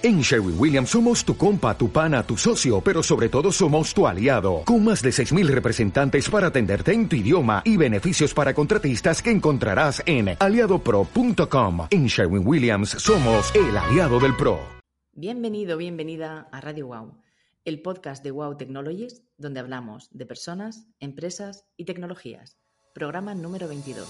En Sherwin Williams somos tu compa, tu pana, tu socio, pero sobre todo somos tu aliado, con más de 6.000 representantes para atenderte en tu idioma y beneficios para contratistas que encontrarás en aliadopro.com. En Sherwin Williams somos el aliado del PRO. Bienvenido, bienvenida a Radio Wow, el podcast de Wow Technologies, donde hablamos de personas, empresas y tecnologías. Programa número 22.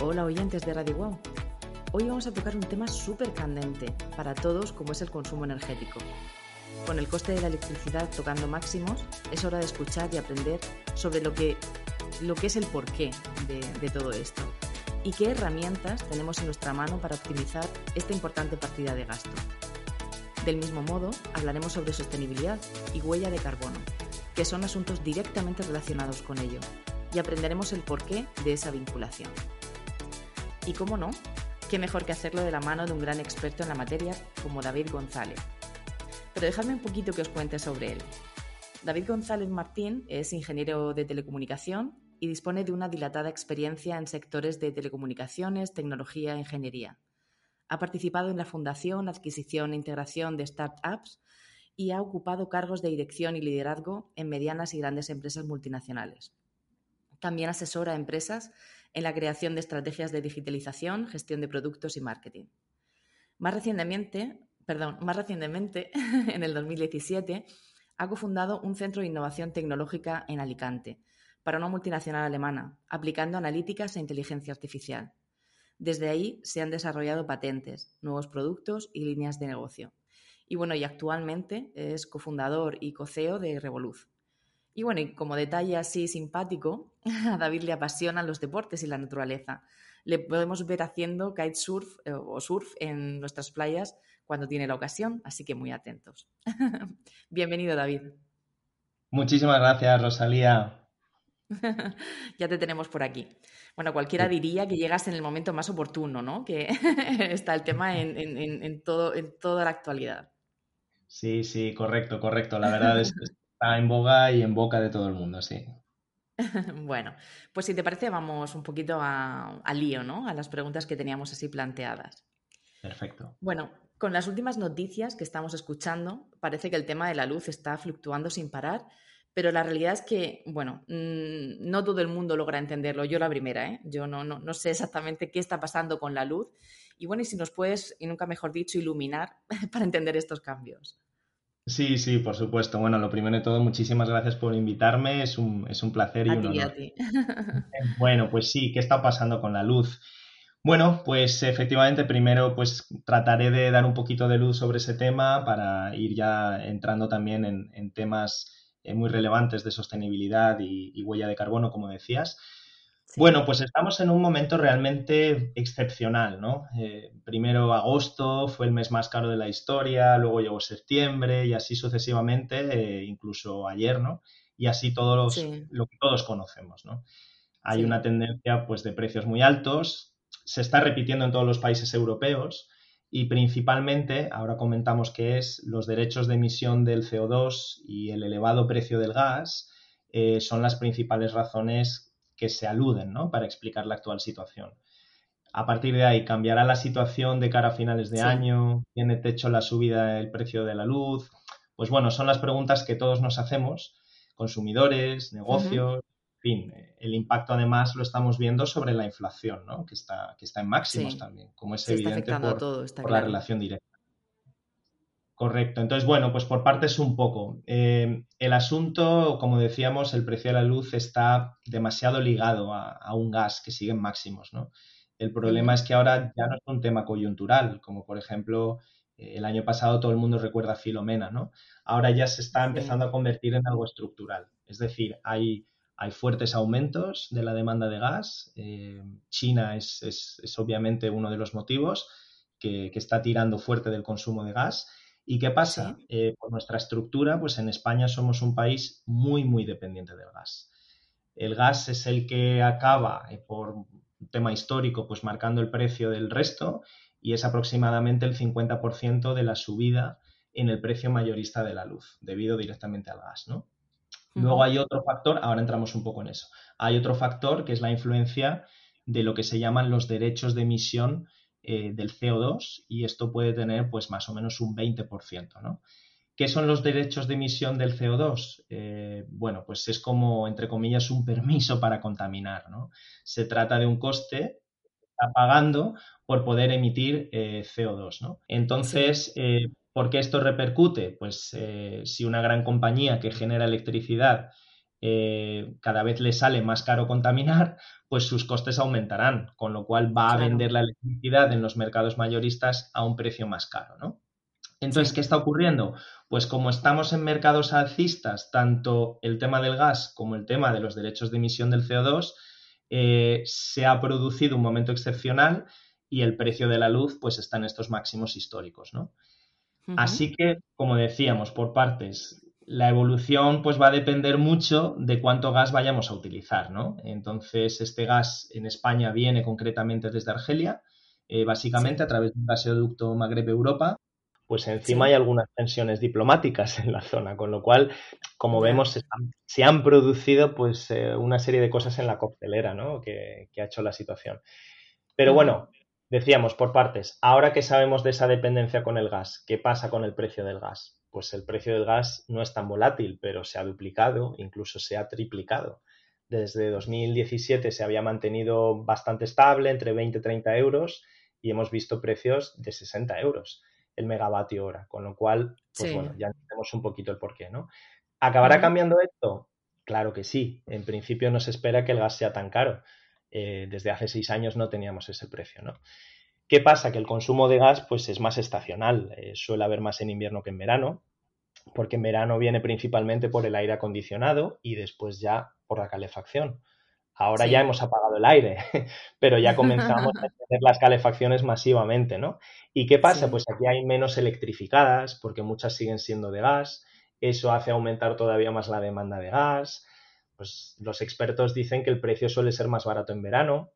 Hola oyentes de Radio Wow. Hoy vamos a tocar un tema súper candente para todos como es el consumo energético. Con el coste de la electricidad tocando máximos, es hora de escuchar y aprender sobre lo que, lo que es el porqué de todo esto y qué herramientas tenemos en nuestra mano para optimizar esta importante partida de gasto. Del mismo modo, hablaremos sobre sostenibilidad y huella de carbono, que son asuntos directamente relacionados con ello, y aprenderemos el porqué de esa vinculación. Y cómo no, qué mejor que hacerlo de la mano de un gran experto en la materia como David González. Pero dejadme un poquito que os cuente sobre él. David González Martín es ingeniero de telecomunicación y dispone de una dilatada experiencia en sectores de telecomunicaciones, tecnología e ingeniería. Ha participado en la fundación, adquisición e integración de startups y ha ocupado cargos de dirección y liderazgo en medianas y grandes empresas multinacionales. También asesora a empresas en la creación de estrategias de digitalización, gestión de productos y marketing. Más recientemente, perdón, más recientemente en el 2017, ha cofundado un centro de innovación tecnológica en Alicante para una multinacional alemana, aplicando analíticas e inteligencia artificial. Desde ahí se han desarrollado patentes, nuevos productos y líneas de negocio. Y bueno, y actualmente es cofundador y coceo de Revoluz, y bueno, y como detalle así simpático, a David le apasionan los deportes y la naturaleza. Le podemos ver haciendo kitesurf eh, o surf en nuestras playas cuando tiene la ocasión, así que muy atentos. Bienvenido, David. Muchísimas gracias, Rosalía. ya te tenemos por aquí. Bueno, cualquiera diría que llegas en el momento más oportuno, ¿no? Que está el tema en, todo, en toda la actualidad. Sí, sí, correcto, correcto. La verdad es que en boga y en boca de todo el mundo, sí. bueno, pues si te parece, vamos un poquito al lío, ¿no? A las preguntas que teníamos así planteadas. Perfecto. Bueno, con las últimas noticias que estamos escuchando, parece que el tema de la luz está fluctuando sin parar, pero la realidad es que, bueno, mm, no todo el mundo logra entenderlo. Yo la primera, ¿eh? Yo no, no, no sé exactamente qué está pasando con la luz. Y bueno, y si nos puedes, y nunca mejor dicho, iluminar para entender estos cambios. Sí, sí, por supuesto. Bueno, lo primero de todo, muchísimas gracias por invitarme. Es un, es un placer y un honor. A ti. Bueno, pues sí, ¿qué está pasando con la luz? Bueno, pues efectivamente, primero pues trataré de dar un poquito de luz sobre ese tema para ir ya entrando también en, temas eh, muy relevantes de sostenibilidad y, huella de carbono, como decías. Bueno, pues estamos en un momento realmente excepcional, ¿no? Eh, primero agosto fue el mes más caro de la historia, luego llegó septiembre y así sucesivamente, eh, incluso ayer, ¿no? Y así todos lo que todos conocemos, ¿no? Hay una tendencia pues de precios muy altos, se está repitiendo en todos los países europeos y principalmente, ahora comentamos que es los derechos de emisión del CO2 y el elevado precio del gas eh, son las principales razones que se aluden ¿no? para explicar la actual situación. A partir de ahí, ¿cambiará la situación de cara a finales de año? ¿Tiene techo la subida del precio de la luz? Pues bueno, son las preguntas que todos nos hacemos, consumidores, negocios, en fin. El impacto además lo estamos viendo sobre la inflación, ¿no? que, está, que está en máximos también, como es evidente por, la relación directa. Correcto. Entonces, bueno, pues por partes un poco. Eh, asunto, como decíamos, el precio de la luz está demasiado ligado a, un gas que sigue en máximos, ¿no? El problema es que ahora ya no es un tema coyuntural, como por ejemplo eh, el año pasado todo el mundo recuerda Filomena, ¿no? Ahora ya se está empezando a convertir en algo estructural. Es decir, hay, hay fuertes aumentos de la demanda de gas. Eh, China es, es, obviamente uno de los motivos que, que está tirando fuerte del consumo de gas ¿Y qué pasa? Eh, por nuestra estructura, pues en España somos un país muy, muy dependiente del gas. El gas es el que acaba, eh, por un tema histórico, pues marcando el precio del resto y es aproximadamente el 50% de la subida en el precio mayorista de la luz, debido directamente al gas, ¿no? Luego hay otro factor, ahora entramos un poco en eso. Hay otro factor que es la influencia de lo que se llaman los derechos de emisión eh, del CO2 y esto puede tener pues más o menos un 20%, ¿no? ¿Qué son los derechos de emisión del CO2? Eh, bueno, pues es como, entre comillas, un permiso para contaminar, ¿no? Se trata de un coste está pagando por poder emitir eh, CO2. ¿no? Entonces, eh, ¿por qué esto repercute? Pues si una gran compañía que genera electricidad cada vez le sale más caro contaminar, pues sus costes aumentarán, con lo cual va a vender la electricidad en los mercados mayoristas a un precio más caro. ¿no? Entonces, ¿qué está ocurriendo? Pues como estamos en mercados alcistas, tanto el tema del gas como el tema de los derechos de emisión del CO2, eh, se ha producido un momento excepcional y el precio de la luz pues está en estos máximos históricos, ¿no? Así que, como decíamos, por partes, la evolución pues va a depender mucho de cuánto gas vayamos a utilizar, ¿no? Entonces, este gas en España viene concretamente desde Argelia, eh, básicamente a través de un gasoducto Magreb-Europa, pues encima hay algunas tensiones diplomáticas en la zona, con lo cual, como vemos, se han, producido pues eh, una serie de cosas en la coctelera, ¿no? Que, ha hecho la situación. Pero bueno, decíamos por partes, ahora que sabemos de esa dependencia con el gas, ¿qué pasa con el precio del gas? Pues el precio del gas no es tan volátil, pero se ha duplicado, incluso se ha triplicado. Desde 2017 se había mantenido bastante estable, entre 20 y 30 euros, y hemos visto precios de 60 euros el megavatio hora, con lo cual, pues bueno, ya entendemos un poquito el porqué, ¿no? ¿Acabará cambiando esto? Claro que sí. En principio no se espera que el gas sea tan caro. Eh, desde hace seis años no teníamos ese precio, ¿no? ¿Qué pasa? Que el consumo de gas pues es más estacional, eh, suele haber más en invierno que en verano, porque en verano viene principalmente por el aire acondicionado y después ya por la calefacción. Ahora ya hemos apagado el aire, pero ya comenzamos a tener las calefacciones masivamente, ¿no? ¿Y qué pasa? Pues aquí hay menos electrificadas, porque muchas siguen siendo de gas. Eso hace aumentar todavía más la demanda de gas. Pues los expertos dicen que el precio suele ser más barato en verano.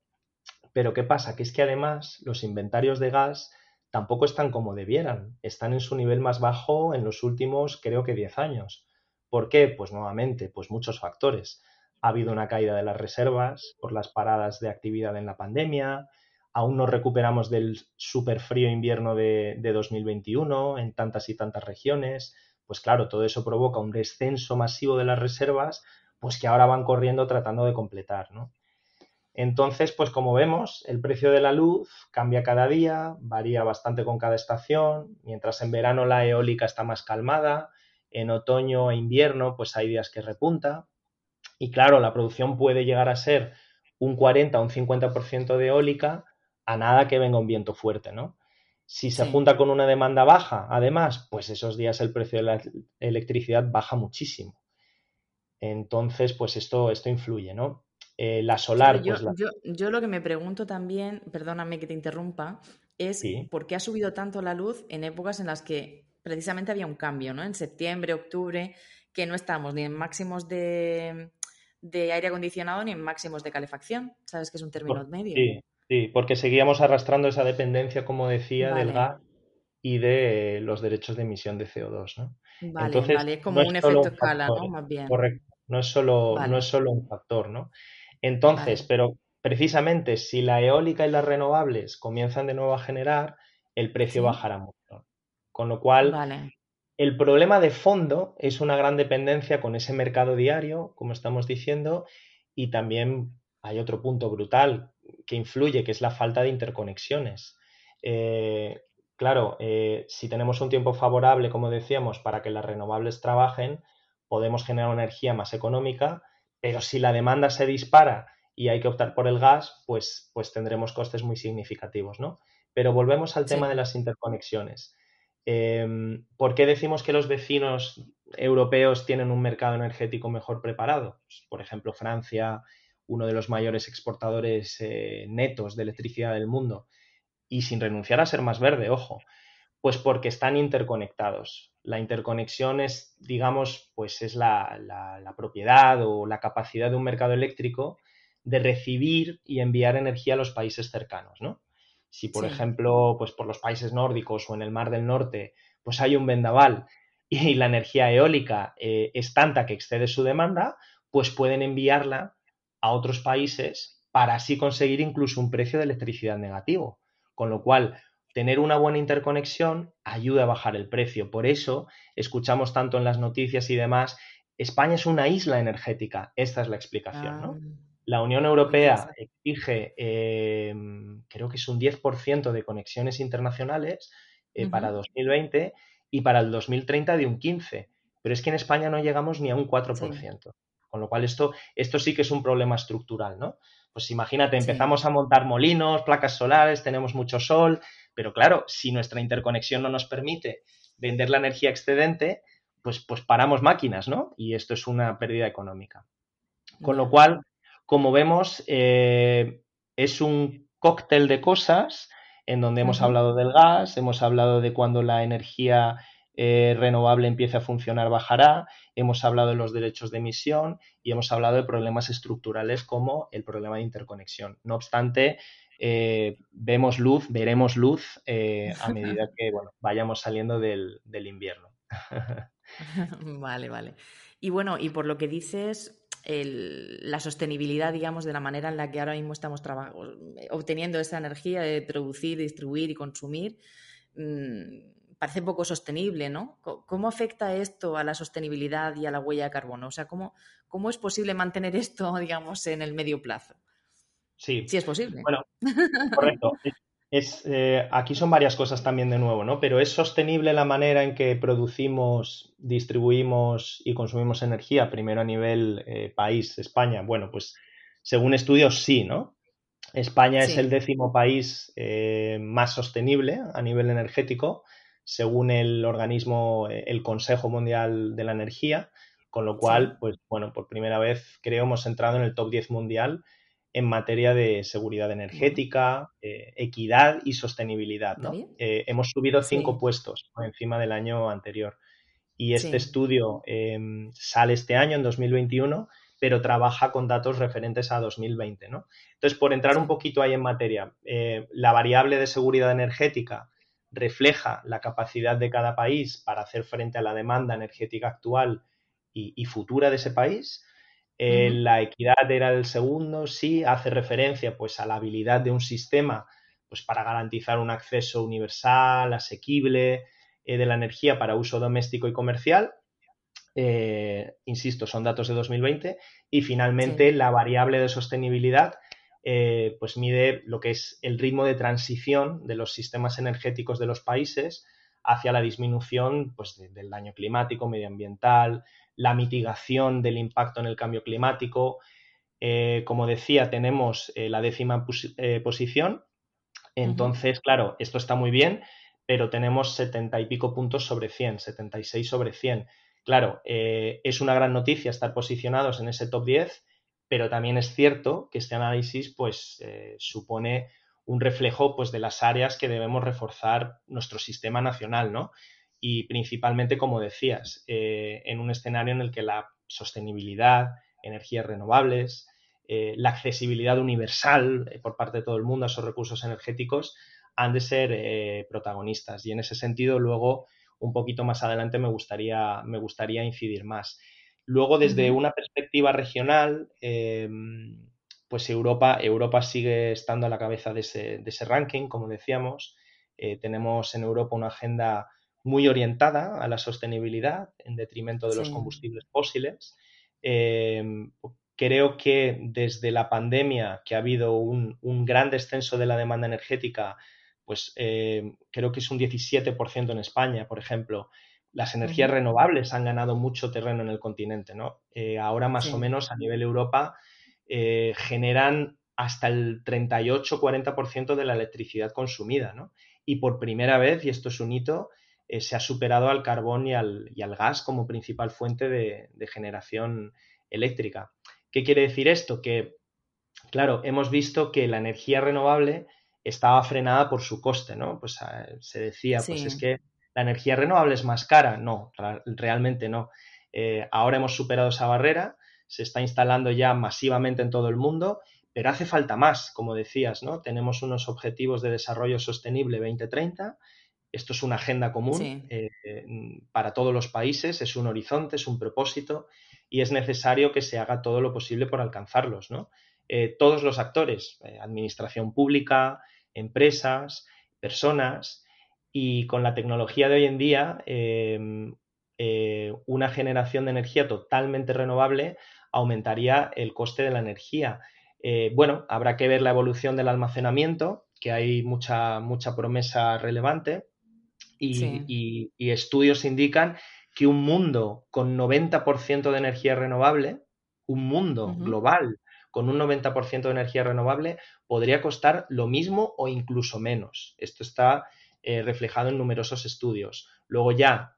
Pero ¿qué pasa? Que es que además los inventarios de gas tampoco están como debieran. Están en su nivel más bajo en los últimos, creo que 10 años. ¿Por qué? Pues nuevamente, pues muchos factores ha habido una caída de las reservas por las paradas de actividad en la pandemia, aún no recuperamos del súper frío invierno de, 2021 en tantas y tantas regiones, pues claro, todo eso provoca un descenso masivo de las reservas, pues que ahora van corriendo tratando de completar, ¿no? Entonces, pues como vemos, el precio de la luz cambia cada día, varía bastante con cada estación, mientras en verano la eólica está más calmada, en otoño e invierno pues hay días que repunta, y claro, la producción puede llegar a ser un 40 o un 50% de eólica a nada que venga un viento fuerte, ¿no? Si se junta con una demanda baja, además, pues esos días el precio de la electricidad baja muchísimo. Entonces, pues esto, esto influye, ¿no? Eh, la solar. yo, pues yo, lo que me pregunto también, perdóname que te interrumpa, es por qué ha subido tanto la luz en épocas en las que precisamente había un cambio, ¿no? En septiembre, octubre, que no estamos ni en máximos de, de aire acondicionado ni en máximos de calefacción. ¿Sabes que es un término medio? Sí, sí, porque seguíamos arrastrando esa dependencia, como decía, del gas y de los derechos de emisión de CO2, ¿no? Vale, vale, es como un efecto escala, ¿no? Más bien. Correcto, no es solo, no es solo un factor, ¿no? Entonces, pero precisamente si la eólica y las renovables comienzan de nuevo a generar, el precio bajará mucho. Con lo cual, vale. El problema de fondo es una gran dependencia con ese mercado diario, como estamos diciendo, y también hay otro punto brutal que influye, que es la falta de interconexiones. Eh, claro, eh, si tenemos un tiempo favorable, como decíamos, para que las renovables trabajen, podemos generar energía más económica, pero si la demanda se dispara y hay que optar por el gas, pues, pues tendremos costes muy significativos, ¿no? Pero volvemos al tema de las interconexiones. Em, ¿Por qué decimos que los vecinos europeos tienen un mercado energético mejor preparado? Pues, por ejemplo, Francia, uno de los mayores exportadores eh, netos de electricidad del mundo, y sin renunciar a ser más verde, ojo. Pues porque están interconectados. La interconexión es, digamos, pues es la, propiedad o la capacidad de un mercado eléctrico de recibir y enviar energía a los países cercanos, ¿no? Si, por ejemplo, pues por los países nórdicos o en el Mar del Norte, pues hay un vendaval y la energía eólica eh, es tanta que excede su demanda, pues pueden enviarla a otros países para así conseguir incluso un precio de electricidad negativo. Con lo cual, tener una buena interconexión ayuda a bajar el precio. Por eso escuchamos tanto en las noticias y demás, España es una isla energética. Esta es la explicación, ¿no? Ah. La Unión Europea exige, em, creo que es un 10% de conexiones internacionales eh, para 2020 y para el 2030 de un 15%. Pero es que en España no llegamos ni a un 4%. Con lo cual esto, esto sí que es un problema estructural, ¿no? Pues imagínate, empezamos a montar molinos, placas solares, tenemos mucho sol, pero claro, si nuestra interconexión no nos permite vender la energía excedente, pues, pues paramos máquinas, ¿no? Y esto es una pérdida económica. Con lo cual, como vemos, eh, es un cóctel de cosas en donde hemos hablado del gas, hemos hablado de cuando la energía eh, renovable empiece a funcionar bajará, hemos hablado de los derechos de emisión y hemos hablado de problemas estructurales como el problema de interconexión. No obstante, eh, vemos luz, veremos luz eh, a medida que vayamos saliendo del, invierno. vale, vale. Y bueno, y por lo que dices, la sostenibilidad, digamos, de la manera en la que ahora mismo estamos obteniendo esa energía de producir, distribuir y consumir, mm, parece poco sostenible, ¿no? ¿Cómo afecta esto a la sostenibilidad y a la huella de carbono? O sea, ¿cómo, cómo es posible mantener esto, digamos, en el medio plazo? Sí. Sí es posible. Bueno, correcto. Es, eh, aquí son varias cosas también de nuevo, ¿no? Pero ¿es sostenible la manera en que producimos, distribuimos y consumimos energía, primero a nivel eh, país, España? Bueno, pues según estudios sí, ¿no? España es el décimo país eh, más sostenible a nivel energético según el organismo, eh, el Consejo Mundial de la Energía, con lo cual, pues bueno, por primera vez creo hemos entrado en el top 10 mundial en materia de seguridad energética, eh, equidad y sostenibilidad. ¿no? Eh, hemos subido cinco puestos por encima del año anterior. Y este estudio em, sale este año, en 2021, pero trabaja con datos referentes a 2020. ¿no? Entonces, por entrar un poquito ahí en materia, la variable de seguridad energética refleja la capacidad de cada país para hacer frente a la demanda energética actual y, futura de ese país. Eh, la equidad era el segundo, sí, hace referencia pues, a la habilidad de un sistema pues, para garantizar un acceso universal, asequible eh, de la energía para uso doméstico y comercial. Eh, insisto, son datos de 2020. Y finalmente, la variable de sostenibilidad eh, pues mide lo que es el ritmo de transición de los sistemas energéticos de los países hacia la disminución pues, del daño climático, medioambiental, la mitigación del impacto en el cambio climático. Eh, como decía, tenemos eh, la décima posición. Entonces, claro, esto está muy bien, pero tenemos 70 y pico puntos sobre 100, 76 sobre 100. Claro, es una gran noticia estar posicionados en ese top 10, pero también es cierto que este análisis pues, eh, supone un reflejo pues, de las áreas que debemos reforzar nuestro sistema nacional, ¿no? Y principalmente, como decías, eh, en un escenario en el que la sostenibilidad, energías renovables, eh, la accesibilidad universal por parte de todo el mundo a esos recursos energéticos han de ser protagonistas. Y en ese sentido, luego, un poquito más adelante, me gustaría, me gustaría incidir más. Luego, desde una perspectiva regional, em, pues Europa, Europa sigue estando a la cabeza de ese, ranking, como decíamos. Eh, tenemos en Europa una agenda muy orientada a la sostenibilidad en detrimento de los combustibles fósiles. Em, creo que desde la pandemia, que ha habido un, gran descenso de la demanda energética, pues em, creo que es un 17% en España, por ejemplo, las energías renovables han ganado mucho terreno en el continente, ¿no? Eh, ahora más o menos a nivel Europa eh, generan hasta el 38-40% de la electricidad consumida, ¿no? Y por primera vez, y esto es un hito, eh, se ha superado al carbón y al, gas como principal fuente de, de, generación eléctrica. ¿Qué quiere decir esto? Que, claro, hemos visto que la energía renovable estaba frenada por su coste, ¿no? Pues ah, se decía, pues es que la energía renovable es más cara. No, realmente no. Eh, ahora hemos superado esa barrera, se está instalando ya masivamente en todo el mundo, pero hace falta más, como decías, ¿no? Tenemos unos objetivos de desarrollo sostenible 2030. Esto es una agenda común eh, para todos los países, es un horizonte, es un propósito y es necesario que se haga todo lo posible por alcanzarlos, ¿no? Eh, todos los actores, administración pública, empresas, personas, y con la tecnología de hoy en día, em, eh, una generación de energía totalmente renovable aumentaría el coste de la energía. Eh, bueno, habrá que ver la evolución del almacenamiento, que hay mucha, mucha promesa relevante, y, estudios indican que un mundo con 90% de energía renovable, un mundo global con un 90% de energía renovable, podría costar lo mismo o incluso menos. Esto está eh, reflejado en numerosos estudios. Luego ya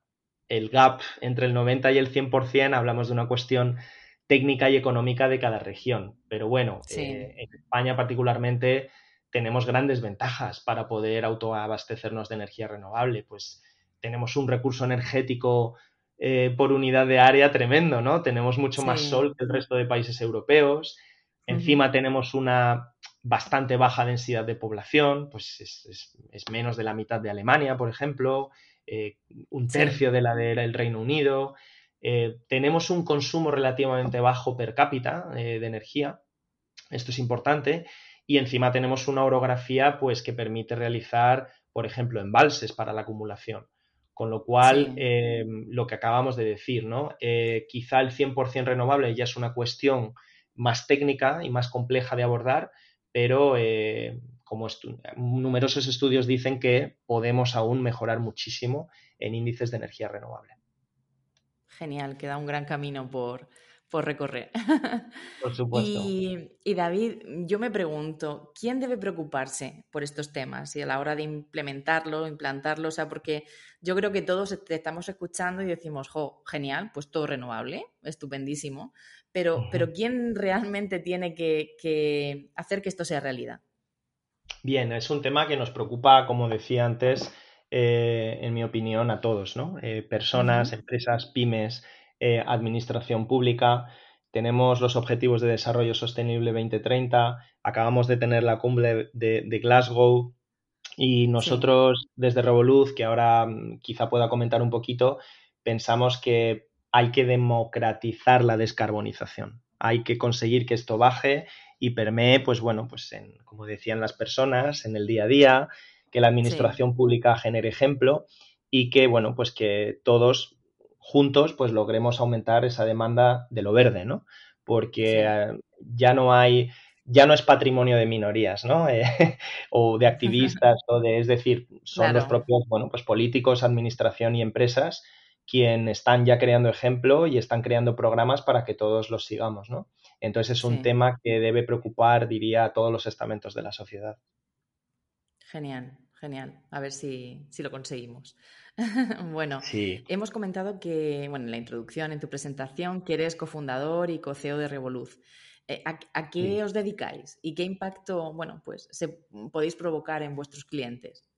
el gap entre el 90 y el 100% hablamos de una cuestión técnica y económica de cada región. Pero bueno, eh, en España particularmente tenemos grandes ventajas para poder autoabastecernos de energía renovable. Pues tenemos un recurso energético eh, por unidad de área tremendo, ¿no? Tenemos mucho más sol que el resto de países europeos. Encima tenemos una bastante baja densidad de población, pues es, menos de la mitad de Alemania, por ejemplo, eh, un tercio de la del Reino Unido. Eh, tenemos un consumo relativamente bajo per cápita eh, de energía, esto es importante, y encima tenemos una orografía pues, que permite realizar, por ejemplo, embalses para la acumulación. Con lo cual, lo que acabamos de decir, ¿no? quizá el 100% renovable ya es una cuestión más técnica y más compleja de abordar, pero eh, como numerosos estudios dicen que podemos aún mejorar muchísimo en índices de energía renovable. Genial, queda un gran camino por, por recorrer. Por supuesto. Y, y, David, yo me pregunto, ¿quién debe preocuparse por estos temas y a la hora de implementarlo, implantarlo? O sea, porque yo creo que todos te estamos escuchando y decimos, jo, genial, pues todo renovable, estupendísimo, pero, pero ¿quién realmente tiene que, hacer que esto sea realidad? Bien, es un tema que nos preocupa, como decía antes, eh, en mi opinión, a todos, ¿no? Eh, personas, empresas, pymes, eh, administración pública. Tenemos los Objetivos de Desarrollo Sostenible 2030, acabamos de tener la cumbre de, Glasgow y nosotros desde Revolut, que ahora mm, quizá pueda comentar un poquito, pensamos que hay que democratizar la descarbonización. Hay que conseguir que esto baje y permee, pues bueno, pues en, como decían las personas, en el día a día, que la administración pública genere ejemplo y que, bueno, pues que todos juntos pues logremos aumentar esa demanda de lo verde, ¿no? Porque eh, ya no hay, ya no es patrimonio de minorías, ¿no? Eh, o de activistas, o de, es decir, son los propios, bueno, pues políticos, administración y empresas quien están ya creando ejemplo y están creando programas para que todos los sigamos, ¿no? Entonces es un tema que debe preocupar, diría, a todos los estamentos de la sociedad. Genial, genial. A ver si, lo conseguimos. bueno, hemos comentado que, bueno, en la introducción, en tu presentación, que eres cofundador y co-CEO de Revoluz. Eh, ¿A, qué os dedicáis y qué impacto, bueno, pues se, podéis provocar en vuestros clientes?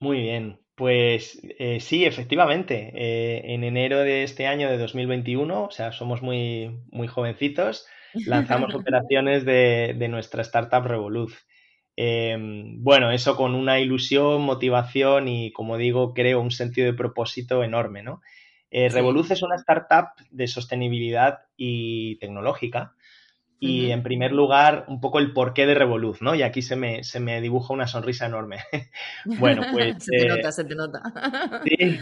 Muy bien, pues eh, sí, efectivamente. Eh, en enero de este año de 2021, o sea, somos muy, muy jovencitos, lanzamos operaciones de, nuestra startup Revolut. Em, bueno, eso con una ilusión, motivación y, como digo, creo un sentido de propósito enorme, ¿no? Eh, Revolut es una startup de sostenibilidad y tecnológica y en primer lugar, un poco el porqué de Revolut, ¿no? Y aquí se me, se me dibuja una sonrisa enorme. bueno, pues... se te nota, se te nota. sí,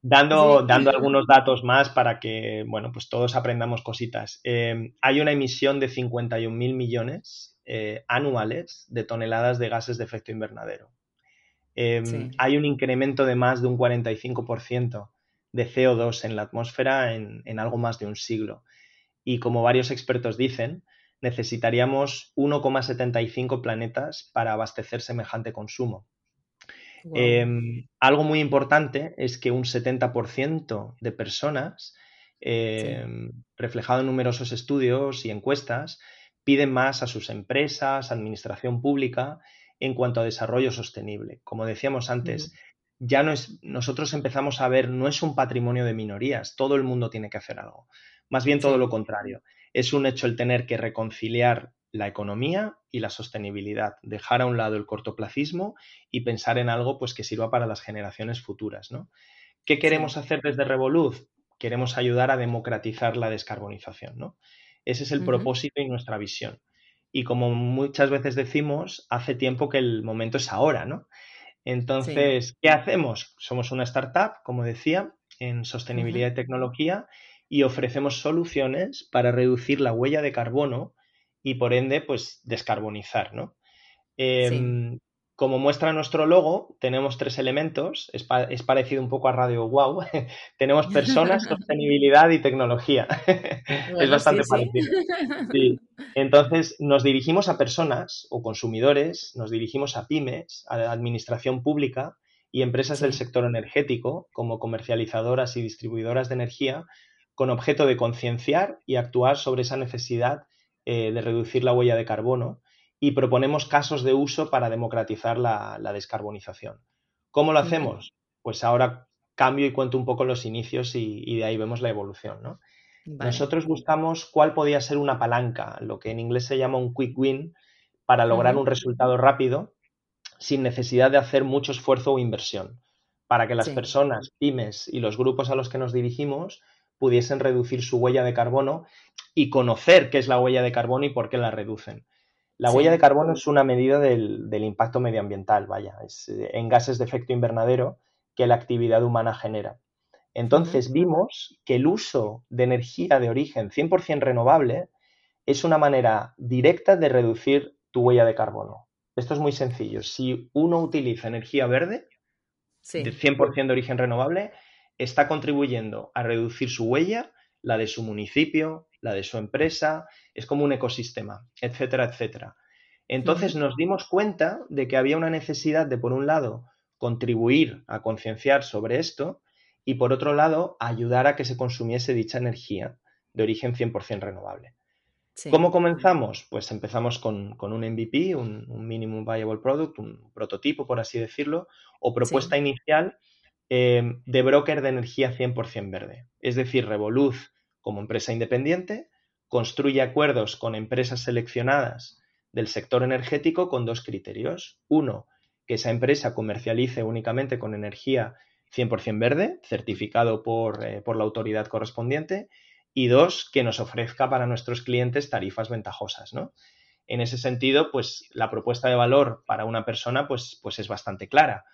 dando, dando algunos datos más para que, bueno, pues todos aprendamos cositas. Em, hay una emisión de 51.000 millones eh, anuales de toneladas de gases de efecto invernadero. Em, hay un incremento de más de un 45% de CO2 en la atmósfera en, en algo más de un siglo. Y como varios expertos dicen, necesitaríamos 1,75 planetas para abastecer semejante consumo. Em, algo muy importante es que un 70% de personas, em, reflejado en numerosos estudios y encuestas, piden más a sus empresas, administración pública, en cuanto a desarrollo sostenible. Como decíamos antes, ya no es, nosotros empezamos a ver, no es un patrimonio de minorías, todo el mundo tiene que hacer algo. Más bien todo lo contrario. Es un hecho el tener que reconciliar la economía y la sostenibilidad, dejar a un lado el cortoplacismo y pensar en algo pues que sirva para las generaciones futuras, ¿no? ¿Qué queremos hacer desde Revolut? Queremos ayudar a democratizar la descarbonización, ¿no? Ese es el propósito y nuestra visión. Y como muchas veces decimos, hace tiempo que el momento es ahora, ¿no? Entonces, ¿qué hacemos? Somos una startup, como decía, en sostenibilidad y tecnología y ofrecemos soluciones para reducir la huella de carbono y por ende, pues descarbonizar, ¿no? Em, como muestra nuestro logo, tenemos tres elementos, es, parecido un poco a Radio Wow. tenemos personas, sostenibilidad y tecnología. es bastante parecido. Entonces, nos dirigimos a personas o consumidores, nos dirigimos a pymes, a la administración pública y empresas del sector energético, como comercializadoras y distribuidoras de energía, con objeto de concienciar y actuar sobre esa necesidad eh, de reducir la huella de carbono y proponemos casos de uso para democratizar la, descarbonización. ¿Cómo lo hacemos? Pues ahora cambio y cuento un poco los inicios y, de ahí vemos la evolución. Nosotros buscamos cuál podía ser una palanca, lo que en inglés se llama un quick win, para lograr un resultado rápido sin necesidad de hacer mucho esfuerzo o inversión, para que las personas, pymes y los grupos a los que nos dirigimos pudiesen reducir su huella de carbono y conocer qué es la huella de carbono y por qué la reducen. La huella de carbono es una medida del, impacto medioambiental, vaya, es eh, en gases de efecto invernadero que la actividad humana genera. Entonces vimos que el uso de energía de origen 100% renovable es una manera directa de reducir tu huella de carbono. Esto es muy sencillo. Si uno utiliza energía verde, de 100% de origen renovable, está contribuyendo a reducir su huella, la de su municipio, la de su empresa, es como un ecosistema, etcétera, etcétera. Entonces nos dimos cuenta de que había una necesidad de, por un lado, contribuir a concienciar sobre esto y, por otro lado, ayudar a que se consumiese dicha energía de origen 100% renovable. ¿Cómo comenzamos? Pues empezamos con, un MVP, un, Minimum Viable Product, un prototipo, por así decirlo, o propuesta inicial eh, de broker de energía 100% verde. Es decir, Revolut como empresa independiente, construye acuerdos con empresas seleccionadas del sector energético con dos criterios. Uno, que esa empresa comercialice únicamente con energía 100% verde, certificado por, eh, por, la autoridad correspondiente. Y dos, que nos ofrezca para nuestros clientes tarifas ventajosas, ¿no? En ese sentido, pues la propuesta de valor para una persona pues, pues es bastante clara.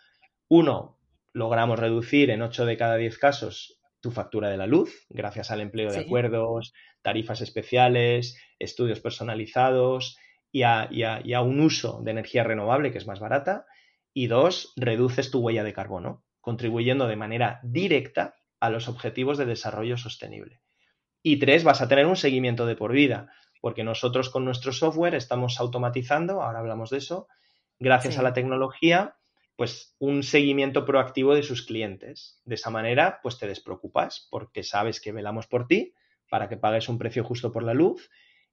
Uno, logramos reducir en 8 de cada 10 casos tu factura de la luz, gracias al empleo de acuerdos, tarifas especiales, estudios personalizados y a, un uso de energía renovable que es más barata. Y dos, reduces tu huella de carbono, contribuyendo de manera directa a los objetivos de desarrollo sostenible. Y tres, vas a tener un seguimiento de por vida, porque nosotros con nuestro software estamos automatizando, ahora hablamos de eso, gracias a la tecnología, pues un seguimiento proactivo de sus clientes. De esa manera, pues te despreocupas porque sabes que velamos por ti para que pagues un precio justo por la luz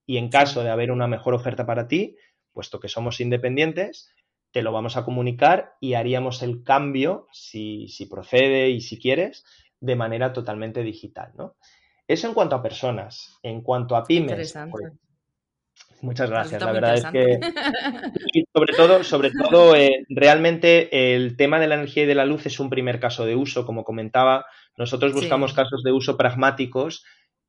y en caso de haber una mejor oferta para ti, puesto que somos independientes, te lo vamos a comunicar y haríamos el cambio, si, procede y si quieres, de manera totalmente digital. ¿no? Eso en cuanto a personas. En cuanto a pymes, pues, Muchas gracias. La verdad es que sobre todo, sobre todo eh, realmente el tema de la energía y de la luz es un primer caso de uso, como comentaba. Nosotros buscamos casos de uso pragmáticos,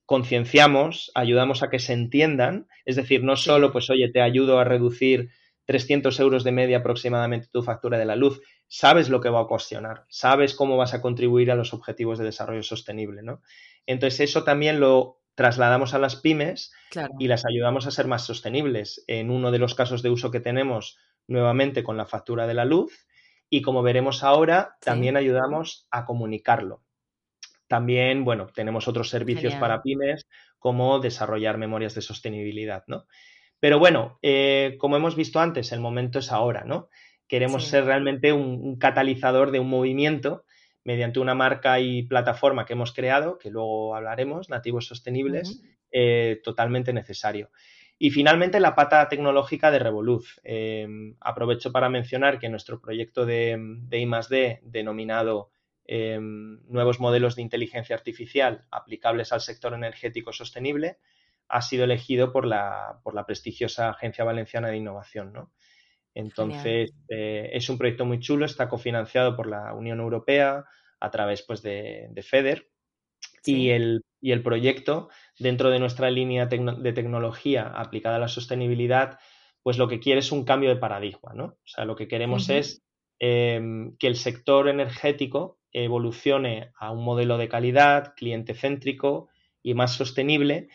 concienciamos, ayudamos a que se entiendan. Es decir, no solo, pues, oye, te ayudo a reducir 300 euros de media aproximadamente tu factura de la luz, sabes lo que va a cuestionar, sabes cómo vas a contribuir a los objetivos de desarrollo sostenible, ¿no? Entonces, eso también lo trasladamos a las pymes y las ayudamos a ser más sostenibles. En uno de los casos de uso que tenemos nuevamente con la factura de la luz y como veremos ahora, también ayudamos a comunicarlo. También, bueno, tenemos otros servicios para pymes como desarrollar memorias de sostenibilidad, ¿no? Pero bueno, eh, como hemos visto antes, el momento es ahora, ¿no? Queremos ser realmente un, catalizador de un movimiento mediante una marca y plataforma que hemos creado, que luego hablaremos, nativos sostenibles, eh, totalmente necesario. Y finalmente la pata tecnológica de Revolut. Em, aprovecho para mencionar que nuestro proyecto de, de I+D denominado em, Nuevos modelos de inteligencia artificial aplicables al sector energético sostenible ha sido elegido por la, por la prestigiosa Agencia Valenciana de Innovación. ¿no? Entonces, eh, es un proyecto muy chulo, está cofinanciado por la Unión Europea a través pues, de, FEDER. Y, el, y, el, proyecto, dentro de nuestra línea de tecnología aplicada a la sostenibilidad, pues lo que quiere es un cambio de paradigma, ¿no? O sea, lo que queremos es em, que el sector energético evolucione a un modelo de calidad, cliente céntrico y más sostenible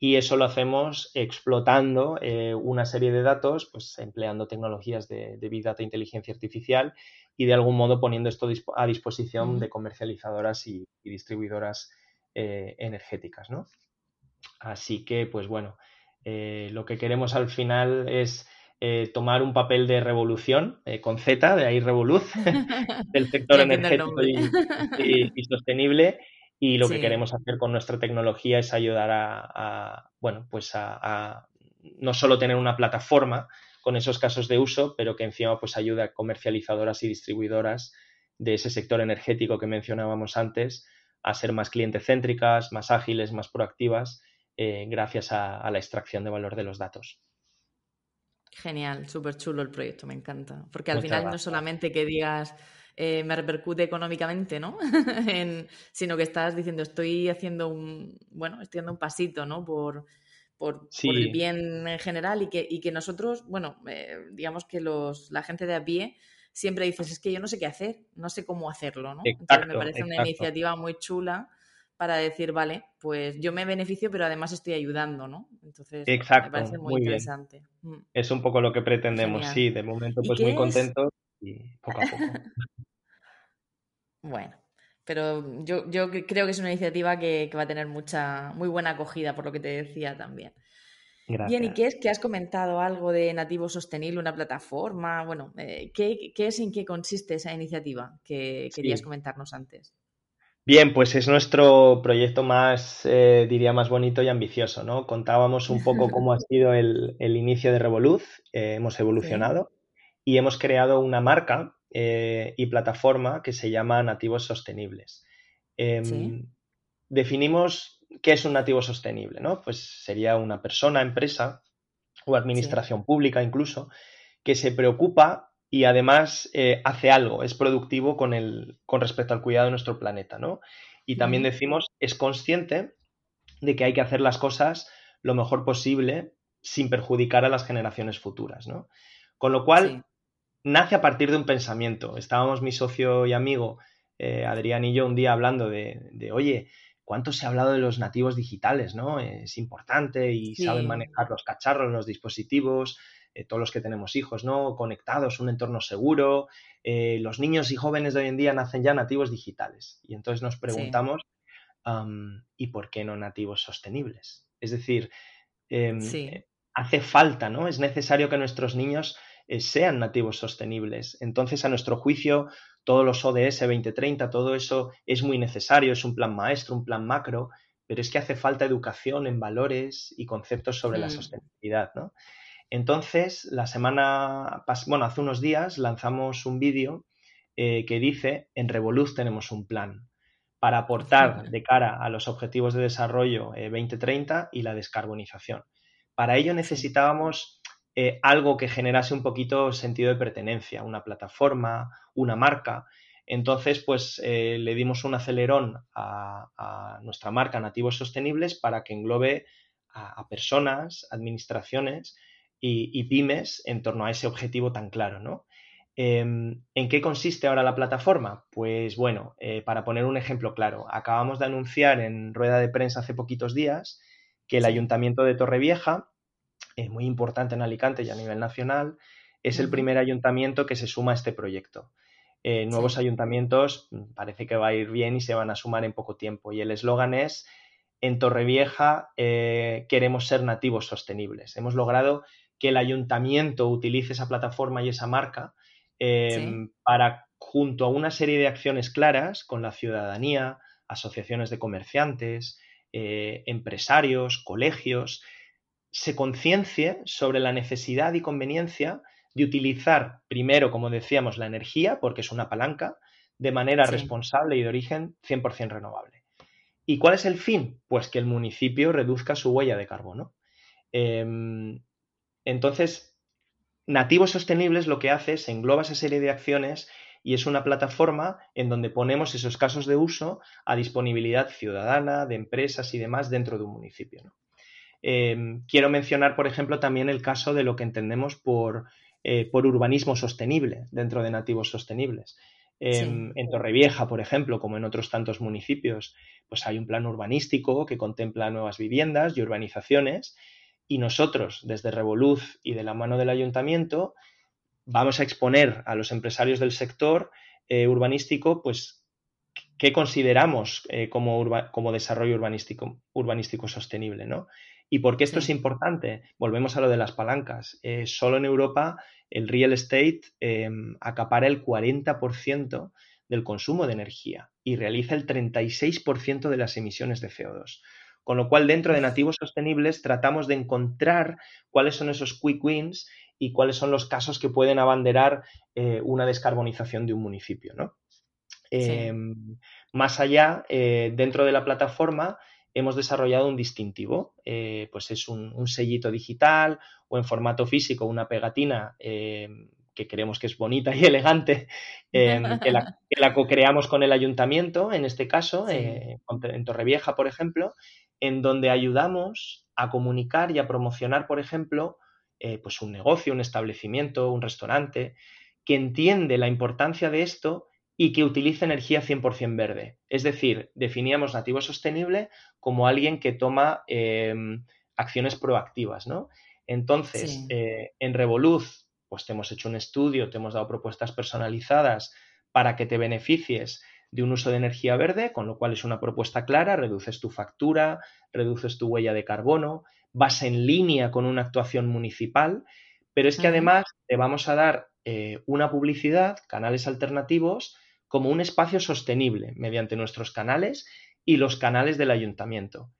y eso lo hacemos explotando eh, una serie de datos, pues empleando tecnologías de, Big Data e inteligencia artificial y de algún modo poniendo esto a disposición de comercializadoras y, distribuidoras eh, energéticas, ¿no? Así que, pues bueno, eh, lo que queremos al final es tomar un papel de revolución con Z, de ahí Revolut, del sector energético y sostenible y lo que queremos hacer con nuestra tecnología es ayudar a, bueno, pues a, no solo tener una plataforma con esos casos de uso, pero que encima pues ayude a comercializadoras y distribuidoras de ese sector energético que mencionábamos antes a ser más cliente céntricas, más ágiles, más proactivas, eh, gracias a, la extracción de valor de los datos. Genial, súper chulo el proyecto, me encanta. Porque al final no solamente que digas eh, me repercute económicamente, ¿no? sino que estás diciendo, estoy haciendo un, bueno, estoy dando un pasito, ¿no? Por, por, el bien en general y que, y que nosotros, bueno, eh, digamos que los, la gente de a pie siempre dices, es que yo no sé qué hacer, no sé cómo hacerlo, ¿no? Entonces me parece una iniciativa muy chula para decir, vale, pues yo me beneficio, pero además estoy ayudando, ¿no? Entonces, me parece muy, interesante. Mm. Es un poco lo que pretendemos, sí, de momento pues muy contentos y poco a poco. Bueno, pero yo, yo creo que es una iniciativa que, va a tener mucha, muy buena acogida, por lo que te decía también. Bien, ¿y qué es que has comentado algo de Nativo Sostenible, una plataforma? Bueno, eh, ¿qué, es y en qué consiste esa iniciativa que querías comentarnos antes? Bien, pues es nuestro proyecto más, eh, diría, más bonito y ambicioso, ¿no? Contábamos un poco cómo ha sido el, inicio de Revolut, eh, hemos evolucionado y hemos creado una marca eh, y plataforma que se llama Nativos Sostenibles. Em, definimos qué es un nativo sostenible, ¿no? Pues sería una persona, empresa o administración pública incluso, que se preocupa y además eh, hace algo, es productivo con, el, con respecto al cuidado de nuestro planeta, ¿no? Y también decimos, es consciente de que hay que hacer las cosas lo mejor posible sin perjudicar a las generaciones futuras, ¿no? Con lo cual, nace a partir de un pensamiento. Estábamos mi socio y amigo eh, Adrián y yo un día hablando de, oye, ¿cuánto se ha hablado de los nativos digitales? ¿no? Es importante y saben manejar los cacharros, los dispositivos, eh, todos los que tenemos hijos, ¿no? Conectados, un entorno seguro. Eh, los niños y jóvenes de hoy en día nacen ya nativos digitales. Y entonces nos preguntamos, ¿y por qué no nativos sostenibles? Es decir, em, hace falta, ¿no? Es necesario que nuestros niños eh, sean nativos sostenibles. Entonces, a nuestro juicio, todos los ODS 2030, todo eso es muy necesario, es un plan maestro, un plan macro, pero es que hace falta educación en valores y conceptos sobre la mm. sostenibilidad, ¿no? Entonces, la semana, bueno, hace unos días lanzamos un vídeo eh, que dice, en Revolut tenemos un plan para aportar de cara a los objetivos de desarrollo 2030 eh, y la descarbonización. Para ello necesitábamos eh, algo que generase un poquito sentido de pertenencia, una plataforma, una marca. Entonces, pues eh, le dimos un acelerón a, nuestra marca Nativos Sostenibles para que englobe a, personas, administraciones y, pymes en torno a ese objetivo tan claro, ¿no? Em, ¿En qué consiste ahora la plataforma? Pues bueno, eh, para poner un ejemplo claro, acabamos de anunciar en rueda de prensa hace poquitos días que el Ayuntamiento de Torrevieja es muy importante en Alicante y a nivel nacional, es el primer ayuntamiento que se suma a este proyecto. Eh, nuevos ayuntamientos mm, parece que va a ir bien y se van a sumar en poco tiempo. Y el eslogan es, en Torrevieja eh, queremos ser nativos sostenibles. Hemos logrado que el ayuntamiento utilice esa plataforma y esa marca em, para, junto a una serie de acciones claras con la ciudadanía, asociaciones de comerciantes, eh, empresarios, colegios, se conciencie sobre la necesidad y conveniencia de utilizar primero, como decíamos, la energía, porque es una palanca, de manera responsable y de origen 100% renovable. ¿Y cuál es el fin? Pues que el municipio reduzca su huella de carbono. Em, entonces, Nativos Sostenibles lo que hace es engloba esa serie de acciones y es una plataforma en donde ponemos esos casos de uso a disponibilidad ciudadana, de empresas y demás dentro de un municipio. Em, quiero mencionar, por ejemplo, también el caso de lo que entendemos por, eh, por urbanismo sostenible dentro de nativos sostenibles. Em, en Torrevieja, por ejemplo, como en otros tantos municipios, pues hay un plan urbanístico que contempla nuevas viviendas y urbanizaciones y nosotros, desde Revoluz y de la mano del ayuntamiento, vamos a exponer a los empresarios del sector eh, urbanístico, pues, qué consideramos eh, como, como, desarrollo urbanístico, urbanístico sostenible, ¿no? ¿Y por qué esto es importante? Volvemos a lo de las palancas. Eh, solo en Europa el real estate em, acapara el 40% del consumo de energía y realiza el 36% de las emisiones de CO2. Con lo cual, dentro de nativos sostenibles tratamos de encontrar cuáles son esos quick wins y cuáles son los casos que pueden abanderar eh, una descarbonización de un municipio. Em, más allá, eh, dentro de la plataforma, hemos desarrollado un distintivo, eh, pues es un, sellito digital o en formato físico una pegatina eh, que creemos que es bonita y elegante, em, que, la, co-creamos con el ayuntamiento, en este caso, eh, en Torrevieja, por ejemplo, en donde ayudamos a comunicar y a promocionar, por ejemplo, pues un negocio, un establecimiento, un restaurante, que entiende la importancia de esto y que utilice energía 100% verde. Es decir, definíamos nativo sostenible como alguien que toma em, acciones proactivas, ¿no? Entonces, eh, en Revoluz, pues te hemos hecho un estudio, te hemos dado propuestas personalizadas para que te beneficies de un uso de energía verde, con lo cual es una propuesta clara, reduces tu factura, reduces tu huella de carbono, vas en línea con una actuación municipal, pero es que además te vamos a dar eh, una publicidad, canales alternativos, como un espacio sostenible mediante nuestros canales y los canales del ayuntamiento.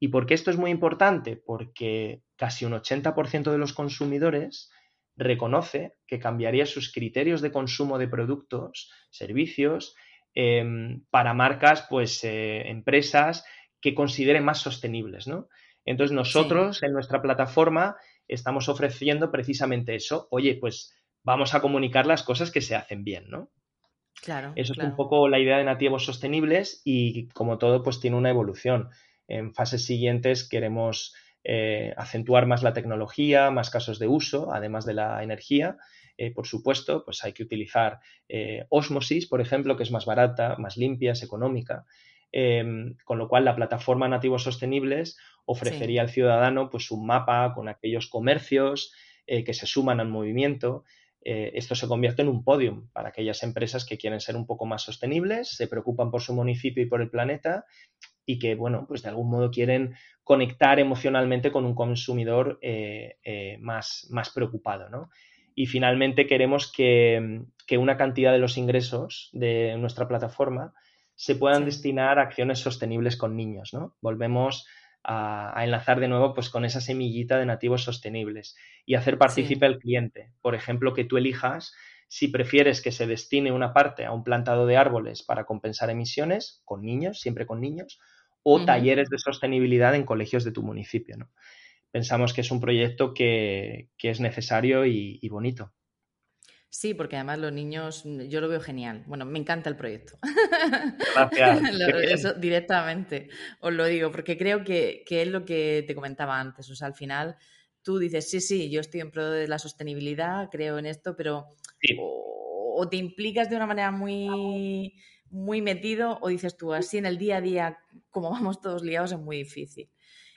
¿Y por qué esto es muy importante? Porque casi un 80% de los consumidores reconoce que cambiaría sus criterios de consumo de productos, servicios, em, para marcas, pues eh, empresas que consideren más sostenibles, ¿no? Entonces nosotros en nuestra plataforma estamos ofreciendo precisamente eso. Oye, pues vamos a comunicar las cosas que se hacen bien, ¿no? Claro. Eso es un poco la idea de nativos sostenibles y como todo, pues tiene una evolución. En fases siguientes queremos eh, acentuar más la tecnología, más casos de uso, además de la energía. Eh, por supuesto, pues hay que utilizar eh, osmosis, por ejemplo, que es más barata, más limpia, es económica. Em, con lo cual, la plataforma Nativos Sostenibles ofrecería al ciudadano pues, un mapa con aquellos comercios que se suman al movimiento eh, esto se convierte en un podium para aquellas empresas que quieren ser un poco más sostenibles, se preocupan por su municipio y por el planeta y que, bueno, pues de algún modo quieren conectar emocionalmente con un consumidor eh, eh, más, más preocupado, ¿no? Y finalmente queremos que, una cantidad de los ingresos de nuestra plataforma se puedan destinar a acciones sostenibles con niños, ¿no? Volvemos a, enlazar de nuevo pues con esa semillita de nativos sostenibles y hacer partícipe al cliente. Por ejemplo, que tú elijas si prefieres que se destine una parte a un plantado de árboles para compensar emisiones con niños, siempre con niños, o talleres de sostenibilidad en colegios de tu municipio. ¿no? Pensamos que es un proyecto que, es necesario y bonito. Sí, porque además los niños, mm, yo lo veo genial. Bueno, me encanta el proyecto. Gracias. Eso directamente os lo digo, porque creo que, es lo que te comentaba antes. O sea, al final tú dices, sí, sí, yo estoy en pro de la sostenibilidad, creo en esto, pero o, te implicas de una manera muy, muy metido o dices tú, así en el día a día, como vamos todos liados, es muy difícil.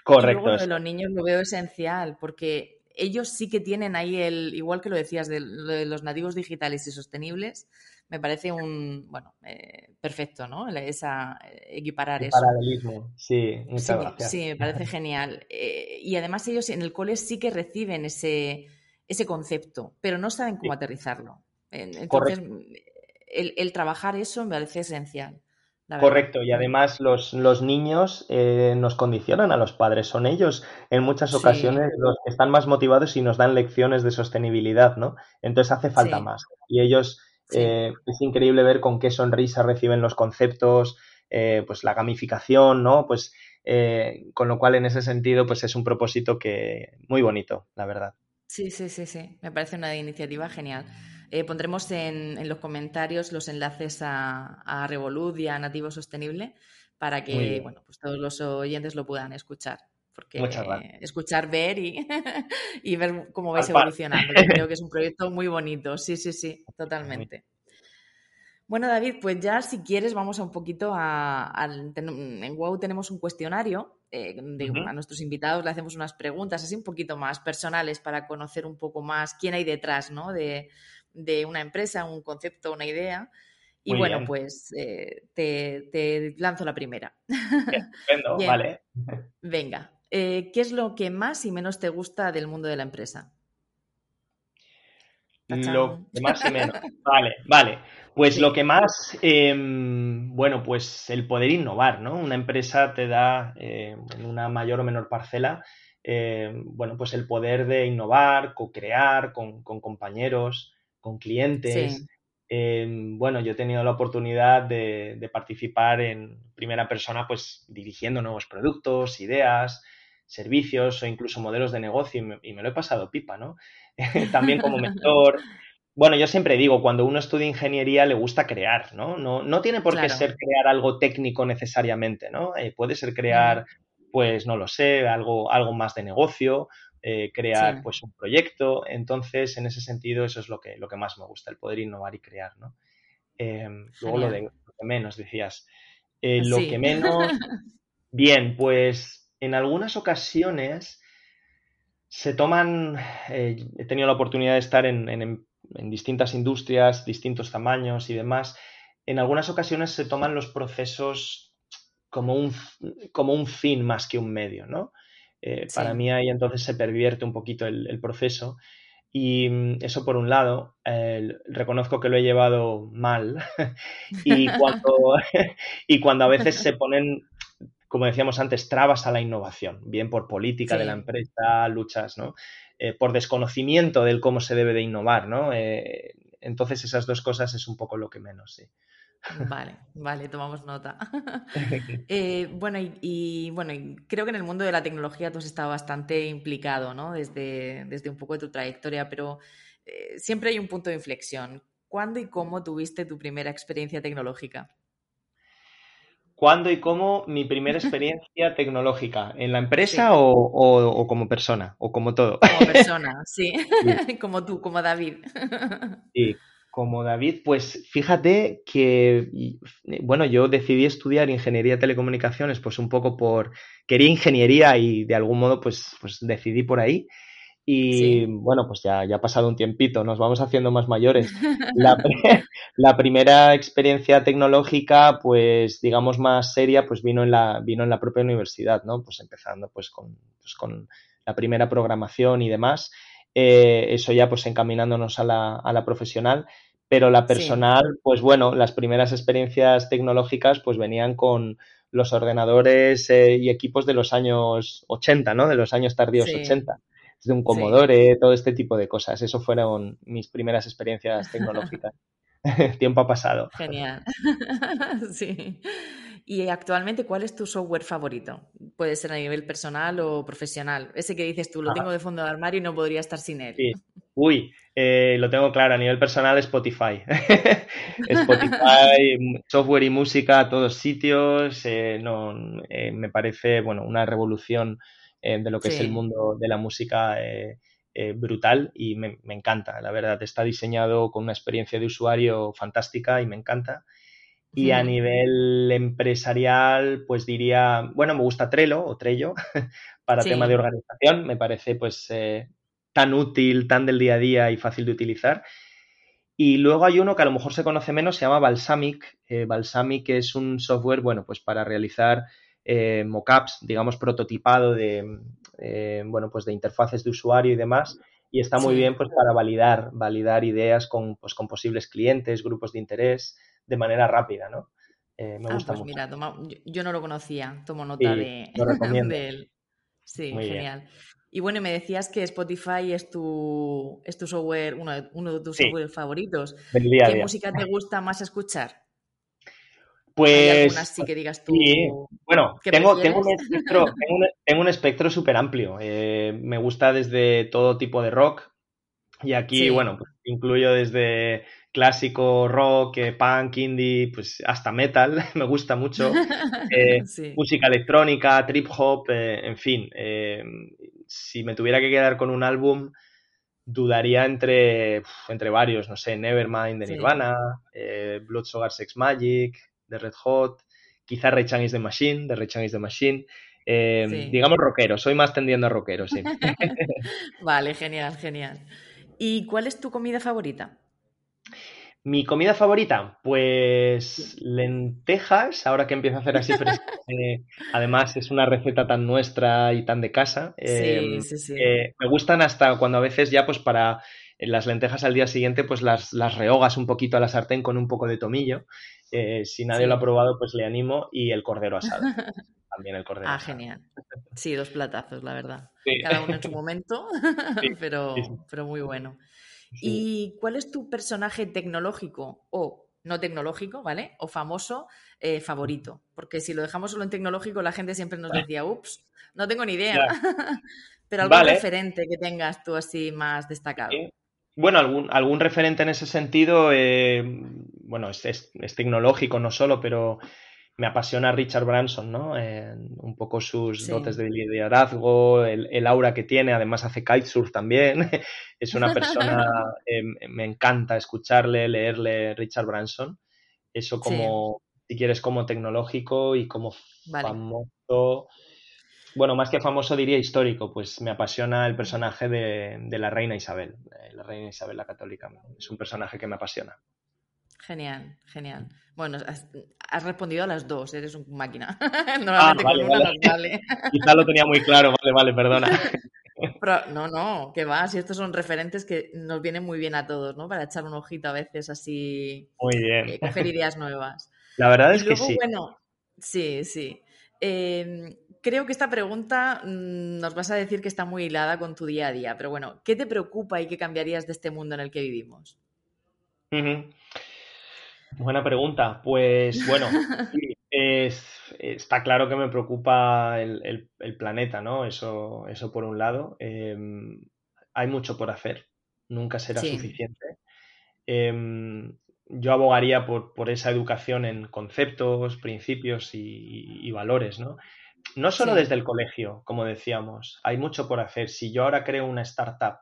Correcto. Y luego de los niños lo veo esencial, porque ellos sí que tienen ahí el, igual que lo decías de, los nativos digitales y sostenibles, me parece un, bueno, eh, perfecto, ¿no? Esa, equiparar eso. Paralelismo, sí, muchas gracias. Sí, me parece genial. Eh, y además ellos en el cole sí que reciben ese, ese concepto, pero no saben cómo aterrizarlo. Entonces, el, el, trabajar eso me parece esencial. Correcto, y además los, los niños eh, nos condicionan a los padres, son ellos en muchas ocasiones los que están más motivados y nos dan lecciones de sostenibilidad, ¿no? Entonces hace falta más. Y ellos, eh, es increíble ver con qué sonrisa reciben los conceptos, eh, pues la gamificación, ¿no? Pues con lo cual en ese sentido, pues es un propósito que muy bonito, la verdad. Sí, sí, sí, sí, me parece una iniciativa genial. Eh, pondremos en, los comentarios los enlaces a, a Revolut y a Nativo Sostenible para que bueno, pues todos los oyentes lo puedan escuchar. Porque escuchar, ver y, y ver cómo vais evolucionando. creo que es un proyecto muy bonito. Sí, sí, sí, totalmente. Bueno, David, pues ya si quieres vamos a un poquito a... en WOW tenemos un cuestionario, eh, a nuestros invitados le hacemos unas preguntas así un poquito más personales para conocer un poco más quién hay detrás ¿no? de, de una empresa, un concepto, una idea. Y bueno, pues eh, te, lanzo la primera. vale. Venga, eh, ¿qué es lo que más y menos te gusta del mundo de la empresa? Lo que más y menos. Vale, vale. Pues lo que más, em, bueno, pues el poder innovar, ¿no? Una empresa te da en una mayor o menor parcela, bueno, pues el poder de innovar, co-crear con, con compañeros, con clientes. Em, bueno, yo he tenido la oportunidad de, participar en primera persona, pues dirigiendo nuevos productos, ideas, servicios o incluso modelos de negocio y me, lo he pasado pipa, ¿no? También como mentor. Bueno, yo siempre digo, cuando uno estudia ingeniería le gusta crear, ¿no? No, no tiene por qué ser crear algo técnico necesariamente, ¿no? Eh, puede ser crear, pues no lo sé, algo, algo más de negocio eh, crear pues un proyecto. Entonces, en ese sentido, eso es lo que, lo que más me gusta, el poder innovar y crear, ¿no? Em, luego lo de, menos, decías. Eh, lo que menos, bien, pues en algunas ocasiones se toman, eh, he tenido la oportunidad de estar en, en, distintas industrias, distintos tamaños y demás, en algunas ocasiones se toman los procesos como un, como un fin más que un medio, ¿no? Eh, para mí ahí entonces se pervierte un poquito el, proceso. Y mm, eso por un lado, reconozco que lo he llevado mal y, cuando, y cuando a veces se ponen, como decíamos antes, trabas a la innovación, bien por política de la empresa, luchas, ¿no? Eh, por desconocimiento del cómo se debe de innovar, ¿no? Eh, entonces esas dos cosas es un poco lo que menos, sí. Vale, vale, tomamos nota. Eh, bueno, y, bueno, creo que en el mundo de la tecnología tú has estado bastante implicado, ¿no? Desde, desde un poco de tu trayectoria, pero eh, siempre hay un punto de inflexión. ¿Cuándo y cómo tuviste tu primera experiencia tecnológica? ¿Cuándo y cómo mi primera experiencia tecnológica? ¿En la empresa o, como persona? ¿O como todo? Como persona, sí. como tú, como David. Sí, como David, pues fíjate que, bueno, yo decidí estudiar ingeniería de telecomunicaciones, pues un poco por, quería ingeniería y de algún modo pues, pues decidí por ahí. Y bueno, pues ya, ya ha pasado un tiempito, nos vamos haciendo más mayores. La, la, primera experiencia tecnológica, pues digamos más seria, pues vino en la, vino en la propia universidad, ¿no? Pues empezando pues con, pues con la primera programación y demás. Eh, eso ya pues encaminándonos a la, a la profesional pero la personal, pues bueno, las primeras experiencias tecnológicas pues venían con los ordenadores eh, y equipos de los años 80, ¿no? De los años tardíos 80, de un Commodore, todo este tipo de cosas. Eso fueron mis primeras experiencias tecnológicas. Tiempo ha pasado. Genial. sí. Y actualmente, ¿cuál es tu software favorito? Puede ser a nivel personal o profesional. Ese que dices tú, lo tengo de fondo de armario y no podría estar sin él. Sí. Uy, eh, lo tengo claro, a nivel personal Spotify. Spotify, software y música a todos sitios. Eh, no, eh, me parece bueno, una revolución de lo que es el mundo de la música brutal y me, me, encanta, la verdad. Está diseñado con una experiencia de usuario fantástica y me encanta. Y a nivel empresarial, pues diría, bueno, me gusta Trello o Trello para tema de organización, me parece pues tan útil, tan del día a día y fácil de utilizar. Y luego hay uno que a lo mejor se conoce menos, se llama Balsamic. Eh, Balsamic es un software, bueno, pues para realizar eh, mockups, digamos, prototipado de, eh, bueno, pues de interfaces de usuario y demás. Y está muy bien, pues, para validar, validar ideas con, pues, con posibles clientes, grupos de interés, de manera rápida, ¿no? me ah, gusta pues mucho. mira, yo no lo conocía, tomo nota de, de, él. Sí, genial. Y bueno, me decías que Spotify es tu, es tu software, uno de, uno de tus software favoritos. ¿Qué música te gusta más escuchar? Pues. sí que digas tú. Bueno, tengo, tengo, un espectro, tengo, un, espectro súper amplio. Eh, me gusta desde todo tipo de rock. Y aquí, bueno, pues incluyo desde clásico, rock, eh, punk, indie, pues hasta metal, me gusta mucho. Eh, música electrónica, trip hop, en fin. si me tuviera que quedar con un álbum, dudaría entre, entre varios, no sé, Nevermind de Nirvana, Blood Sugar Sex Magic, de Red Hot, quizá Ray is the Machine, de Ray is the Machine. Em, digamos rockero, soy más tendiendo a rockero, sí. vale, genial, genial. ¿Y cuál es tu comida favorita? Mi comida favorita, pues lentejas, ahora que empiezo a hacer así, pero eh, además es una receta tan nuestra y tan de casa. Sí, sí, sí. me gustan hasta cuando a veces ya pues para las lentejas al día siguiente pues las, las rehogas un poquito a la sartén con un poco de tomillo eh, si nadie lo ha probado, pues le animo. Y el cordero asado. También el cordero. Ah, genial. Sí, dos platazos, la verdad. Cada uno en su momento, pero, pero muy bueno. ¿Y cuál es tu personaje tecnológico o no tecnológico, ¿vale? O famoso eh, favorito. Porque si lo dejamos solo en tecnológico, la gente siempre nos decía, ups, no tengo ni idea. Pero algún referente que tengas tú así más destacado. Bueno, algún, algún referente en ese sentido, eh, bueno, es, tecnológico no solo, pero me apasiona Richard Branson, ¿no? un poco sus dotes de liderazgo, el, aura que tiene, además hace kitesurf también. es una persona, eh, me encanta escucharle, leerle Richard Branson. Eso como, si quieres, como tecnológico y como famoso bueno, más que famoso diría histórico, pues me apasiona el personaje de, la reina Isabel, eh, la reina Isabel la católica. Es un personaje que me apasiona. Genial, genial. Bueno, has, respondido a las dos, eres un máquina. Normalmente ah, con vale. vale. Quizá lo tenía muy claro, vale, vale, perdona. no, no, que va, si estos son referentes que nos vienen muy bien a todos, ¿no? Para echar un ojito a veces así. Muy bien. Eh, coger ideas nuevas. La verdad es que sí. Bueno, sí, sí. Eh, creo que esta pregunta mm, nos vas a decir que está muy hilada con tu día a día, pero bueno, ¿qué te preocupa y qué cambiarías de este mundo en el que vivimos? Buena pregunta. Pues bueno, está claro que me preocupa el, planeta, ¿no? Eso, eso por un lado. Em, hay mucho por hacer, nunca será suficiente. Em, yo abogaría por, esa educación en conceptos, principios y valores, ¿no? No solo desde el colegio, como decíamos, hay mucho por hacer. Si yo ahora creo una startup,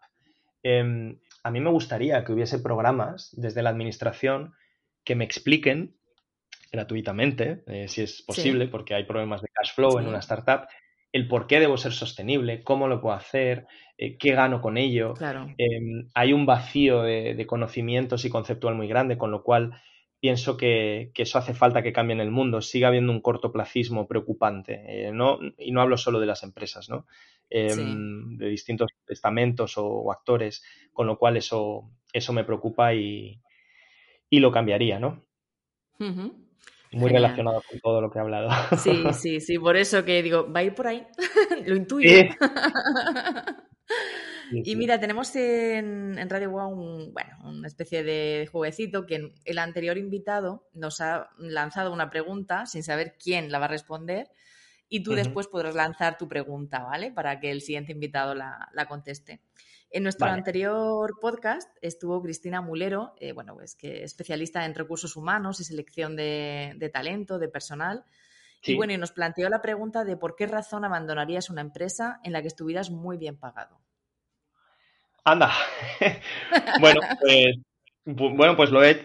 em, a mí me gustaría que hubiese programas desde la administración que me expliquen gratuitamente, eh, si es posible, porque hay problemas de cash flow en una startup, el por qué debo ser sostenible, cómo lo puedo hacer, eh, qué gano con ello. Em, hay un vacío de, conocimientos y conceptual muy grande, con lo cual pienso que, eso hace falta que cambie en el mundo. Sigue habiendo un cortoplacismo preocupante. Eh, no, y no hablo solo de las empresas, ¿no? Em, de distintos estamentos o, actores, con lo cual eso, eso me preocupa y, lo cambiaría, ¿no? Muy relacionado con todo lo que he hablado. Sí, sí, sí, por eso que digo, va a ir por ahí, lo intuyo. Y mira, tenemos en, Radio Wow un, bueno, una especie de jueguecito que el anterior invitado nos ha lanzado una pregunta sin saber quién la va a responder y tú después podrás lanzar tu pregunta, ¿vale? Para que el siguiente invitado la, conteste. En nuestro anterior podcast estuvo Cristina Mulero, eh, bueno, pues que especialista en recursos humanos y selección de, talento, de personal. Y bueno, y nos planteó la pregunta de por qué razón abandonarías una empresa en la que estuvieras muy bien pagado. Anda. bueno, pues bueno, pues lo he,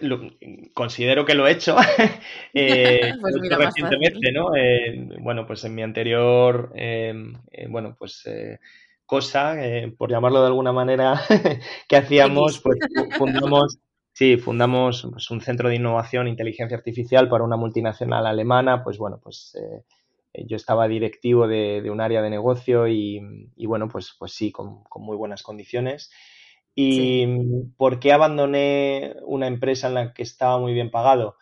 considero que lo he hecho. eh, pues recientemente, ¿no? Eh, bueno, pues en mi anterior, bueno, pues eh, cosa, por llamarlo de alguna manera, que hacíamos, pues fundamos, sí, fundamos pues, un centro de innovación e inteligencia artificial para una multinacional alemana, pues bueno, pues eh, yo estaba directivo de, un área de negocio y, bueno, pues, pues sí, con, muy buenas condiciones. ¿Y por qué abandoné una empresa en la que estaba muy bien pagado?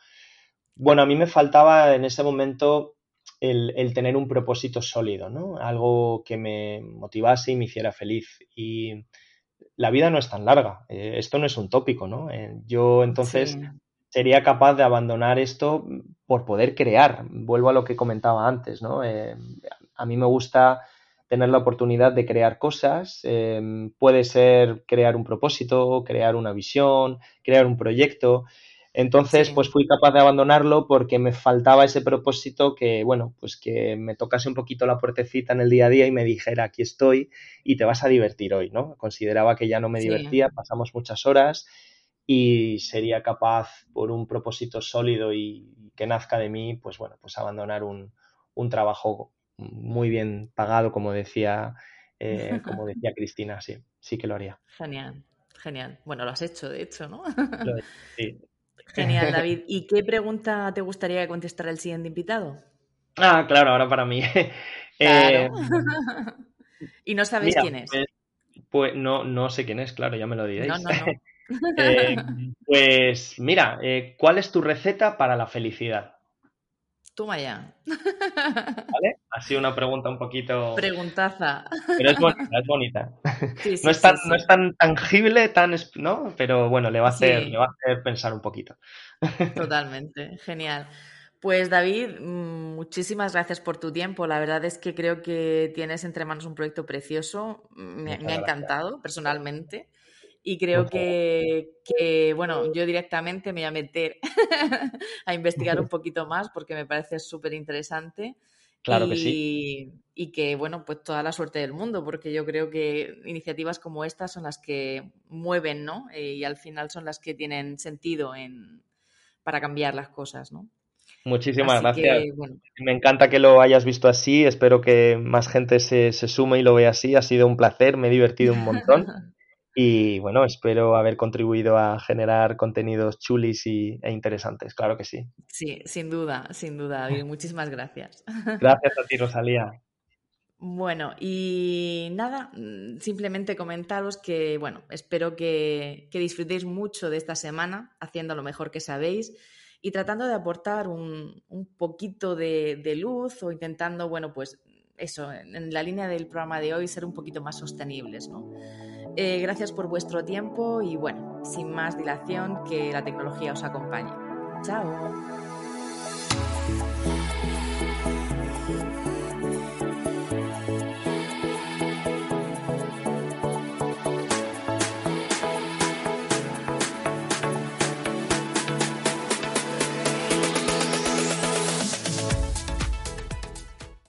bueno, a mí me faltaba en ese momento el, tener un propósito sólido, ¿no? Algo que me motivase y me hiciera feliz. Y la vida no es tan larga. Eh, esto no es un tópico, ¿no? Eh, yo entonces sería capaz de abandonar esto por poder crear. Vuelvo a lo que comentaba antes, ¿no? Eh, a mí me gusta tener la oportunidad de crear cosas. puede ser crear un propósito, crear una visión, crear un proyecto. Entonces, pues fui capaz de abandonarlo porque me faltaba ese propósito que, bueno, pues que me tocase un poquito la puertecita en el día a día y me dijera, aquí estoy y te vas a divertir hoy, ¿no? Consideraba que ya no me divertía, pasamos muchas horas y sería capaz, por un propósito sólido y que nazca de mí, pues bueno, pues abandonar un, trabajo muy bien pagado, como decía, eh, como decía Cristina, sí, sí que lo haría. Genial. Genial. Bueno, lo has hecho, de hecho, ¿no? Sí, Genial, David. ¿Y qué pregunta te gustaría que contestara el siguiente invitado? Ah, claro, ahora para mí. Claro. Eh, ¿Y no sabéis quién es? Pues, pues, no, no sé quién es, claro, ya me lo diréis. No, no, no. Eh, pues mira, eh, ¿cuál es tu receta para la felicidad? Toma ya. ¿Vale? Ha sido una pregunta un poquito. Preguntaza. Pero es bonita, es bonita. no, es tan, no es tan tangible, tan. ¿no? Pero bueno, le va, a hacer, le va a hacer pensar un poquito. Totalmente, genial. Pues David, mm, muchísimas gracias por tu tiempo. La verdad es que creo que tienes entre manos un proyecto precioso. Me, me ha encantado personalmente. Y creo que, bueno, yo directamente me voy a meter a investigar un poquito más porque me parece súper interesante. Claro y, que sí. Y que, bueno, pues toda la suerte del mundo, porque yo creo que iniciativas como estas son las que mueven, ¿no? Eh, y al final son las que tienen sentido en, para cambiar las cosas, ¿no? Muchísimas gracias. Me encanta que lo hayas visto así. Espero que más gente se, se sume y lo vea así. Ha sido un placer, me he divertido un montón. Y bueno, espero haber contribuido a generar contenidos chulis y, e interesantes, claro que sí. Sí, sin duda, sin duda, David. Muchísimas gracias. Gracias a ti, Rosalía. Bueno, y nada, simplemente comentaros que, bueno, espero que, disfrutéis mucho de esta semana haciendo lo mejor que sabéis y tratando de aportar un, poquito de, de, luz o intentando, bueno, pues eso, en la línea del programa de hoy, ser un poquito más sostenibles, ¿no? Eh, gracias por vuestro tiempo y bueno, sin más dilación, que la tecnología os acompañe. Chao.